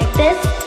like this.